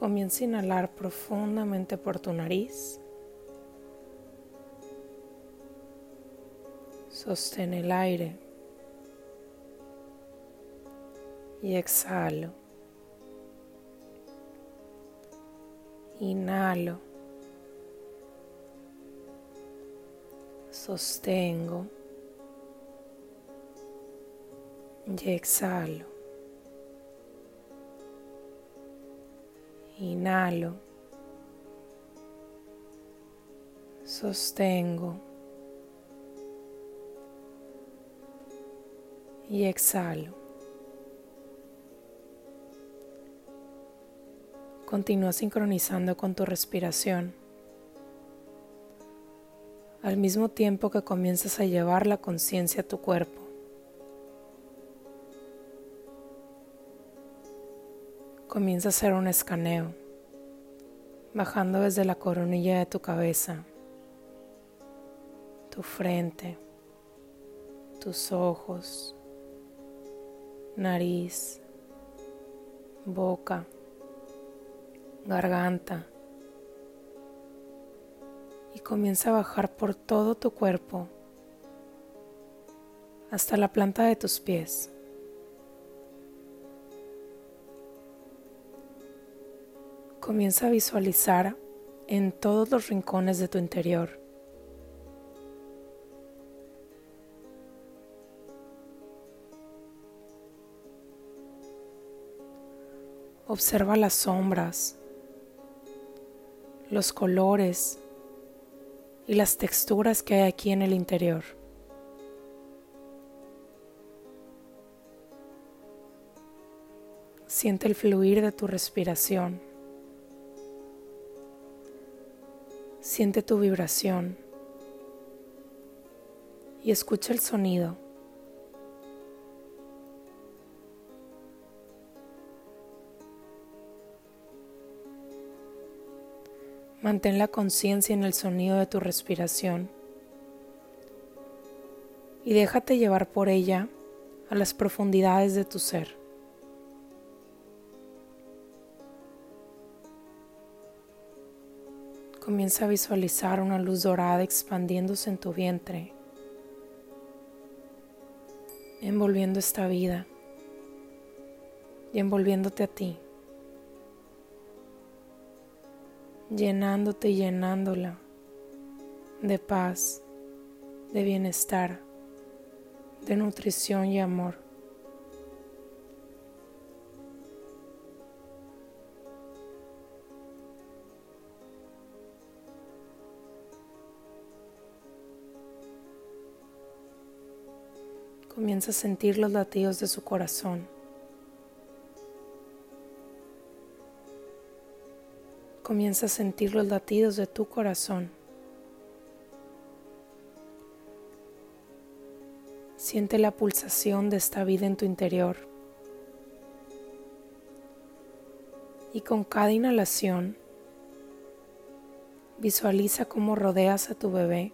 Comienza a inhalar profundamente por tu nariz. Sostén el aire y exhalo. Inhalo. Sostengo. Y exhalo. Inhalo. Sostengo. Y exhalo. Continúa sincronizando con tu respiración. Al mismo tiempo que comienzas a llevar la conciencia a tu cuerpo. Comienza a hacer un escaneo, bajando desde la coronilla de tu cabeza, tu frente, tus ojos, nariz, boca garganta y comienza a bajar por todo tu cuerpo hasta la planta de tus pies. Comienza a visualizar en todos los rincones de tu interior. Observa las sombras, los colores y las texturas que hay aquí en el interior. Siente el fluir de tu respiración. Siente tu vibración y escucha el sonido. Mantén la conciencia en el sonido de tu respiración y déjate llevar por ella a las profundidades de tu ser. Comienza a visualizar una luz dorada expandiéndose en tu vientre, envolviendo esta vida y envolviéndote a ti. llenándote y llenándola de paz, de bienestar, de nutrición y amor. Comienza a sentir los latidos de su corazón. comienza a sentir los latidos de tu corazón. Siente la pulsación de esta vida en tu interior. Y con cada inhalación, visualiza cómo rodeas a tu bebé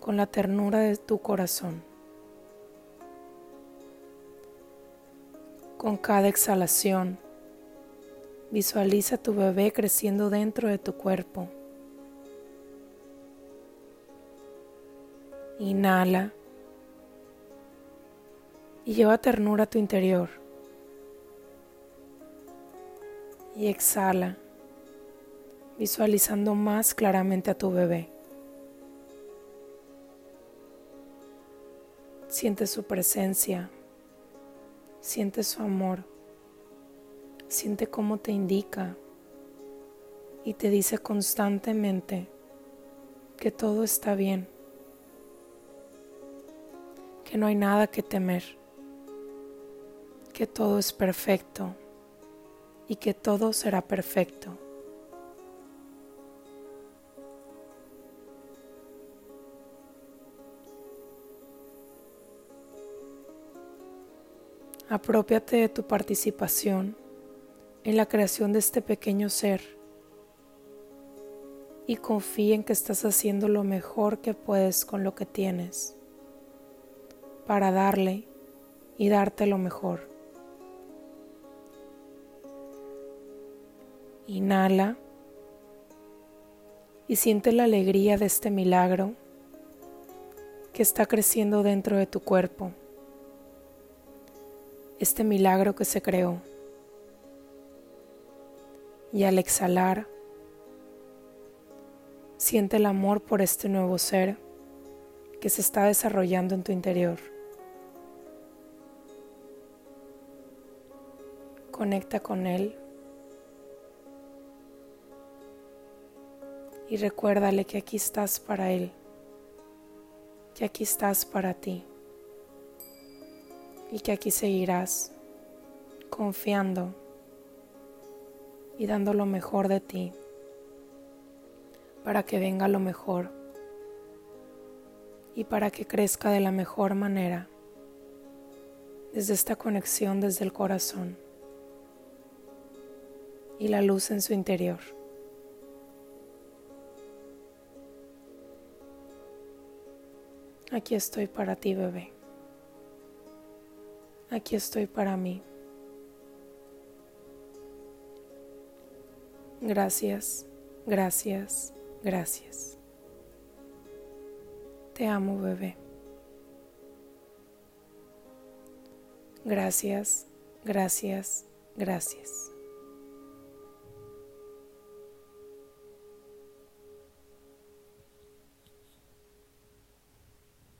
con la ternura de tu corazón. Con cada exhalación, Visualiza tu bebé creciendo dentro de tu cuerpo. Inhala y lleva ternura a tu interior. Y exhala, visualizando más claramente a tu bebé. Siente su presencia, siente su amor. Siente cómo te indica y te dice constantemente que todo está bien, que no hay nada que temer, que todo es perfecto y que todo será perfecto. Apropiate de tu participación en la creación de este pequeño ser y confía en que estás haciendo lo mejor que puedes con lo que tienes para darle y darte lo mejor. Inhala y siente la alegría de este milagro que está creciendo dentro de tu cuerpo. Este milagro que se creó. Y al exhalar, siente el amor por este nuevo ser que se está desarrollando en tu interior. Conecta con él y recuérdale que aquí estás para él, que aquí estás para ti y que aquí seguirás confiando y dando lo mejor de ti para que venga lo mejor y para que crezca de la mejor manera desde esta conexión desde el corazón y la luz en su interior. Aquí estoy para ti, bebé. Aquí estoy para mí. Gracias, gracias, gracias. Te amo, bebé. Gracias, gracias, gracias.